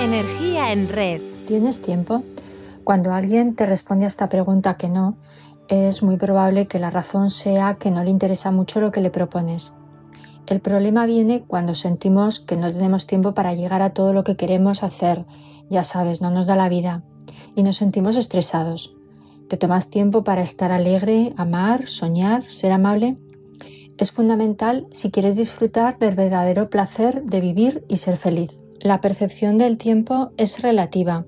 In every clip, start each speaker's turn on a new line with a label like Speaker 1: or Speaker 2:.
Speaker 1: Energía en red.
Speaker 2: ¿Tienes tiempo? Cuando alguien te responde a esta pregunta que no, es muy probable que la razón sea que no le interesa mucho lo que le propones. El problema viene cuando sentimos que no tenemos tiempo para llegar a todo lo que queremos hacer. Ya sabes, no nos da la vida. Y nos sentimos estresados. ¿Te tomas tiempo para estar alegre, amar, soñar, ser amable? Es fundamental si quieres disfrutar del verdadero placer de vivir y ser feliz. La percepción del tiempo es relativa.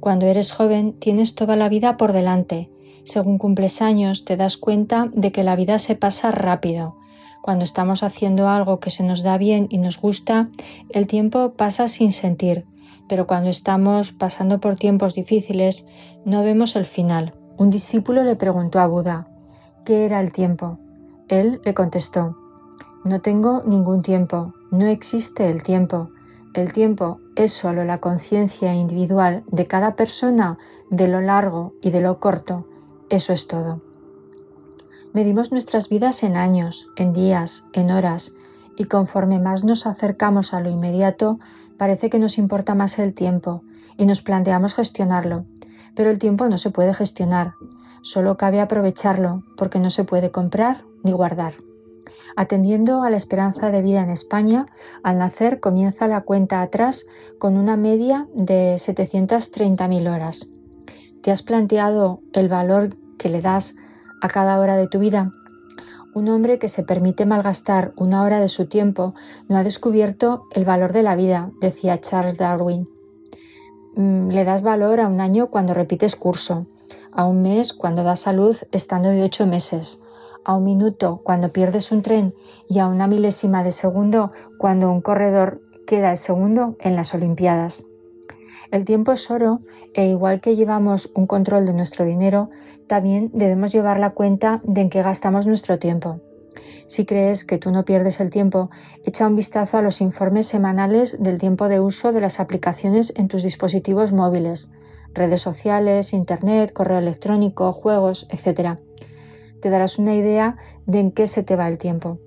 Speaker 2: Cuando eres joven tienes toda la vida por delante. Según cumples años te das cuenta de que la vida se pasa rápido. Cuando estamos haciendo algo que se nos da bien y nos gusta, el tiempo pasa sin sentir, pero cuando estamos pasando por tiempos difíciles no vemos el final. Un discípulo le preguntó a Buda, ¿qué era el tiempo? Él le contestó, no tengo ningún tiempo, no existe el tiempo. El tiempo es solo la conciencia individual de cada persona de lo largo y de lo corto. Eso es todo. Medimos nuestras vidas en años, en días, en horas, y conforme más nos acercamos a lo inmediato, parece que nos importa más el tiempo y nos planteamos gestionarlo. Pero el tiempo no se puede gestionar, solo cabe aprovecharlo porque no se puede comprar ni guardar. Atendiendo a la esperanza de vida en España, al nacer comienza la cuenta atrás con una media de 730.000 horas. ¿Te has planteado el valor que le das a cada hora de tu vida? Un hombre que se permite malgastar una hora de su tiempo no ha descubierto el valor de la vida, decía Charles Darwin. Mm, le das valor a un año cuando repites curso, a un mes cuando das salud estando de ocho meses, a un minuto cuando pierdes un tren y a una milésima de segundo cuando un corredor queda el segundo en las Olimpiadas. El tiempo es oro e igual que llevamos un control de nuestro dinero, también debemos llevar la cuenta de en qué gastamos nuestro tiempo. Si crees que tú no pierdes el tiempo, echa un vistazo a los informes semanales del tiempo de uso de las aplicaciones en tus dispositivos móviles, redes sociales, internet, correo electrónico, juegos, etc te darás una idea de en qué se te va el tiempo.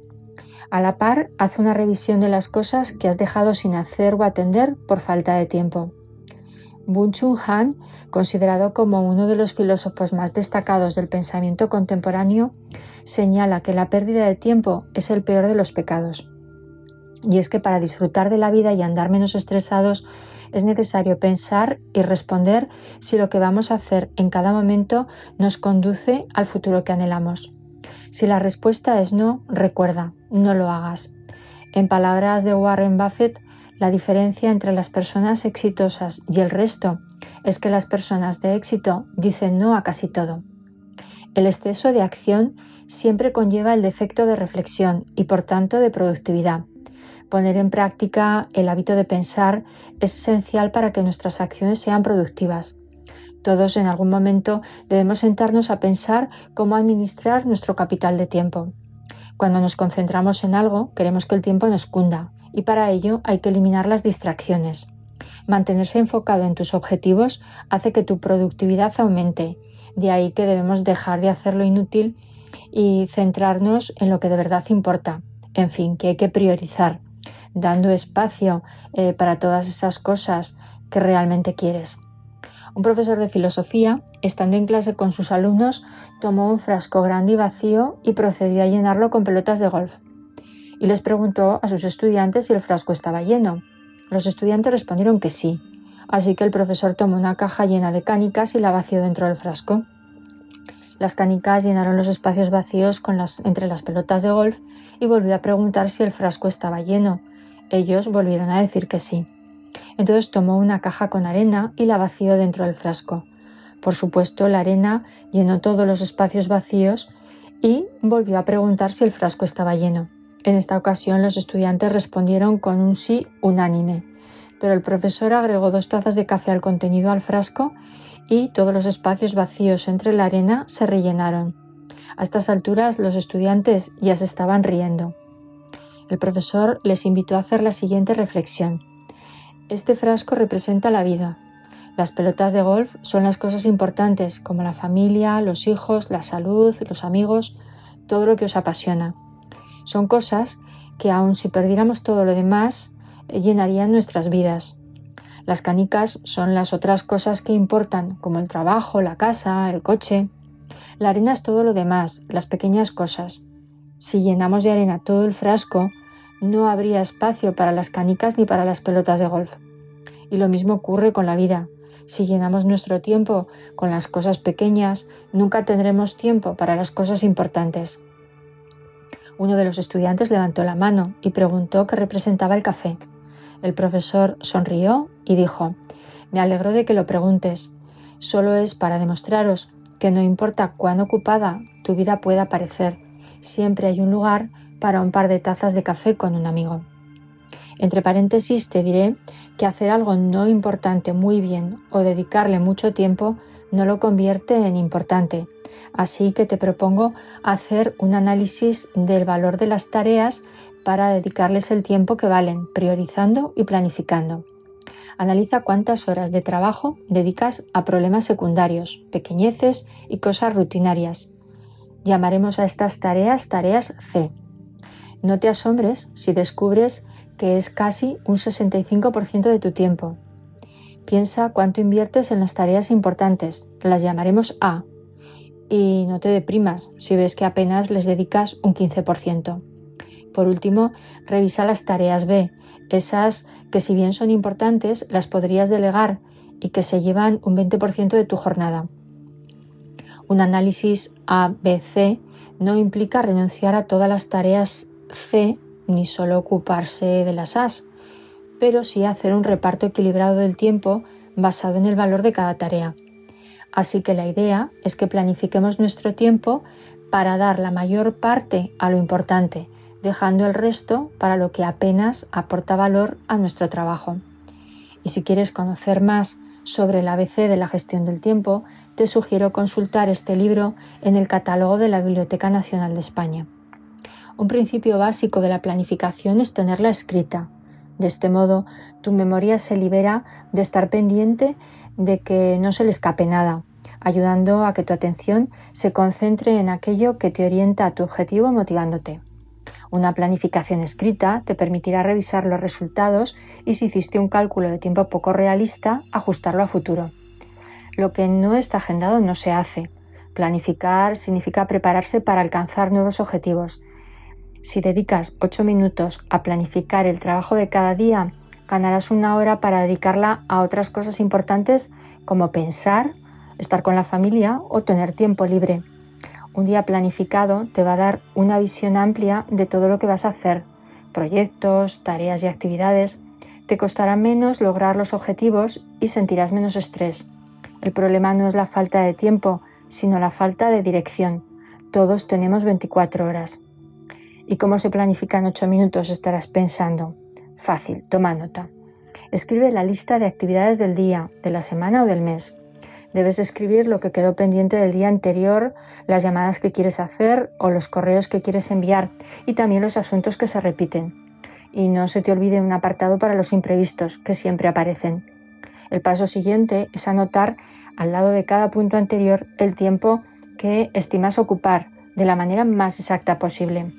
Speaker 2: A la par, haz una revisión de las cosas que has dejado sin hacer o atender por falta de tiempo. Bun Chun Han, considerado como uno de los filósofos más destacados del pensamiento contemporáneo, señala que la pérdida de tiempo es el peor de los pecados. Y es que para disfrutar de la vida y andar menos estresados es necesario pensar y responder si lo que vamos a hacer en cada momento nos conduce al futuro que anhelamos. Si la respuesta es no, recuerda, no lo hagas. En palabras de Warren Buffett, la diferencia entre las personas exitosas y el resto es que las personas de éxito dicen no a casi todo. El exceso de acción siempre conlleva el defecto de reflexión y por tanto de productividad. Poner en práctica el hábito de pensar es esencial para que nuestras acciones sean productivas. Todos en algún momento debemos sentarnos a pensar cómo administrar nuestro capital de tiempo. Cuando nos concentramos en algo, queremos que el tiempo nos cunda y para ello hay que eliminar las distracciones. Mantenerse enfocado en tus objetivos hace que tu productividad aumente. De ahí que debemos dejar de hacer lo inútil y centrarnos en lo que de verdad importa. En fin, que hay que priorizar dando espacio eh, para todas esas cosas que realmente quieres. Un profesor de filosofía, estando en clase con sus alumnos, tomó un frasco grande y vacío y procedió a llenarlo con pelotas de golf. Y les preguntó a sus estudiantes si el frasco estaba lleno. Los estudiantes respondieron que sí, así que el profesor tomó una caja llena de canicas y la vació dentro del frasco. Las canicas llenaron los espacios vacíos entre las pelotas de golf y volvió a preguntar si el frasco estaba lleno, ellos volvieron a decir que sí. Entonces tomó una caja con arena y la vació dentro del frasco. Por supuesto, la arena llenó todos los espacios vacíos y volvió a preguntar si el frasco estaba lleno. En esta ocasión los estudiantes respondieron con un sí unánime, pero el profesor agregó dos tazas de café al contenido al frasco y todos los espacios vacíos entre la arena se rellenaron. A estas alturas los estudiantes ya se estaban riendo el profesor les invitó a hacer la siguiente reflexión. Este frasco representa la vida. Las pelotas de golf son las cosas importantes, como la familia, los hijos, la salud, los amigos, todo lo que os apasiona. Son cosas que aun si perdiéramos todo lo demás, llenarían nuestras vidas. Las canicas son las otras cosas que importan, como el trabajo, la casa, el coche. La arena es todo lo demás, las pequeñas cosas. Si llenamos de arena todo el frasco, no habría espacio para las canicas ni para las pelotas de golf. Y lo mismo ocurre con la vida. Si llenamos nuestro tiempo con las cosas pequeñas, nunca tendremos tiempo para las cosas importantes. Uno de los estudiantes levantó la mano y preguntó qué representaba el café. El profesor sonrió y dijo, Me alegro de que lo preguntes. Solo es para demostraros que no importa cuán ocupada tu vida pueda parecer, siempre hay un lugar para un par de tazas de café con un amigo. Entre paréntesis te diré que hacer algo no importante muy bien o dedicarle mucho tiempo no lo convierte en importante. Así que te propongo hacer un análisis del valor de las tareas para dedicarles el tiempo que valen, priorizando y planificando. Analiza cuántas horas de trabajo dedicas a problemas secundarios, pequeñeces y cosas rutinarias. Llamaremos a estas tareas tareas C. No te asombres si descubres que es casi un 65% de tu tiempo. Piensa cuánto inviertes en las tareas importantes, las llamaremos A, y no te deprimas si ves que apenas les dedicas un 15%. Por último, revisa las tareas B, esas que si bien son importantes, las podrías delegar y que se llevan un 20% de tu jornada. Un análisis A-B-C no implica renunciar a todas las tareas C ni solo ocuparse de las As, pero sí hacer un reparto equilibrado del tiempo basado en el valor de cada tarea. Así que la idea es que planifiquemos nuestro tiempo para dar la mayor parte a lo importante, dejando el resto para lo que apenas aporta valor a nuestro trabajo. Y si quieres conocer más sobre el ABC de la gestión del tiempo, te sugiero consultar este libro en el catálogo de la Biblioteca Nacional de España. Un principio básico de la planificación es tenerla escrita. De este modo, tu memoria se libera de estar pendiente de que no se le escape nada, ayudando a que tu atención se concentre en aquello que te orienta a tu objetivo motivándote. Una planificación escrita te permitirá revisar los resultados y si hiciste un cálculo de tiempo poco realista, ajustarlo a futuro. Lo que no está agendado no se hace. Planificar significa prepararse para alcanzar nuevos objetivos. Si dedicas 8 minutos a planificar el trabajo de cada día, ganarás una hora para dedicarla a otras cosas importantes como pensar, estar con la familia o tener tiempo libre. Un día planificado te va a dar una visión amplia de todo lo que vas a hacer, proyectos, tareas y actividades. Te costará menos lograr los objetivos y sentirás menos estrés. El problema no es la falta de tiempo, sino la falta de dirección. Todos tenemos 24 horas. ¿Y cómo se planifican 8 minutos? Estarás pensando. Fácil, toma nota. Escribe la lista de actividades del día, de la semana o del mes. Debes escribir lo que quedó pendiente del día anterior, las llamadas que quieres hacer o los correos que quieres enviar y también los asuntos que se repiten. Y no se te olvide un apartado para los imprevistos que siempre aparecen. El paso siguiente es anotar al lado de cada punto anterior el tiempo que estimas ocupar de la manera más exacta posible.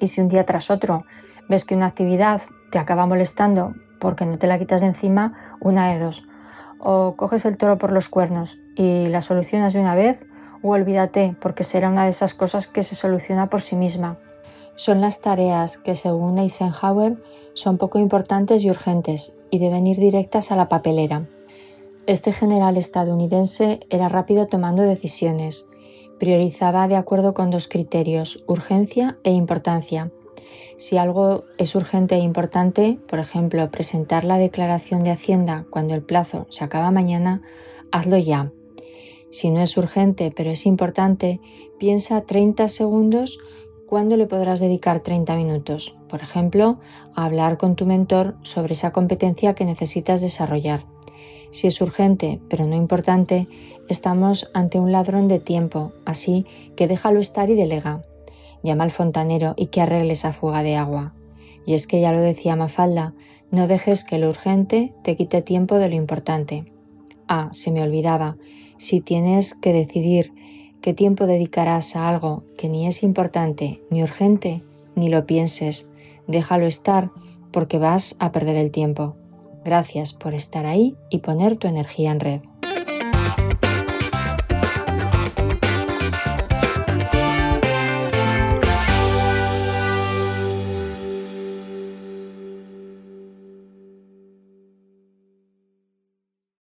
Speaker 2: Y si un día tras otro ves que una actividad te acaba molestando porque no te la quitas de encima, una de dos o coges el toro por los cuernos y la solucionas de una vez o olvídate porque será una de esas cosas que se soluciona por sí misma. Son las tareas que según Eisenhower son poco importantes y urgentes y deben ir directas a la papelera. Este general estadounidense era rápido tomando decisiones. Priorizaba de acuerdo con dos criterios, urgencia e importancia. Si algo es urgente e importante, por ejemplo, presentar la declaración de Hacienda cuando el plazo se acaba mañana, hazlo ya. Si no es urgente pero es importante, piensa 30 segundos cuándo le podrás dedicar 30 minutos. Por ejemplo, a hablar con tu mentor sobre esa competencia que necesitas desarrollar. Si es urgente pero no importante, estamos ante un ladrón de tiempo, así que déjalo estar y delega llama al fontanero y que arregle esa fuga de agua. Y es que ya lo decía Mafalda, no dejes que lo urgente te quite tiempo de lo importante. Ah, se me olvidaba, si tienes que decidir qué tiempo dedicarás a algo que ni es importante ni urgente, ni lo pienses, déjalo estar porque vas a perder el tiempo. Gracias por estar ahí y poner tu energía en red.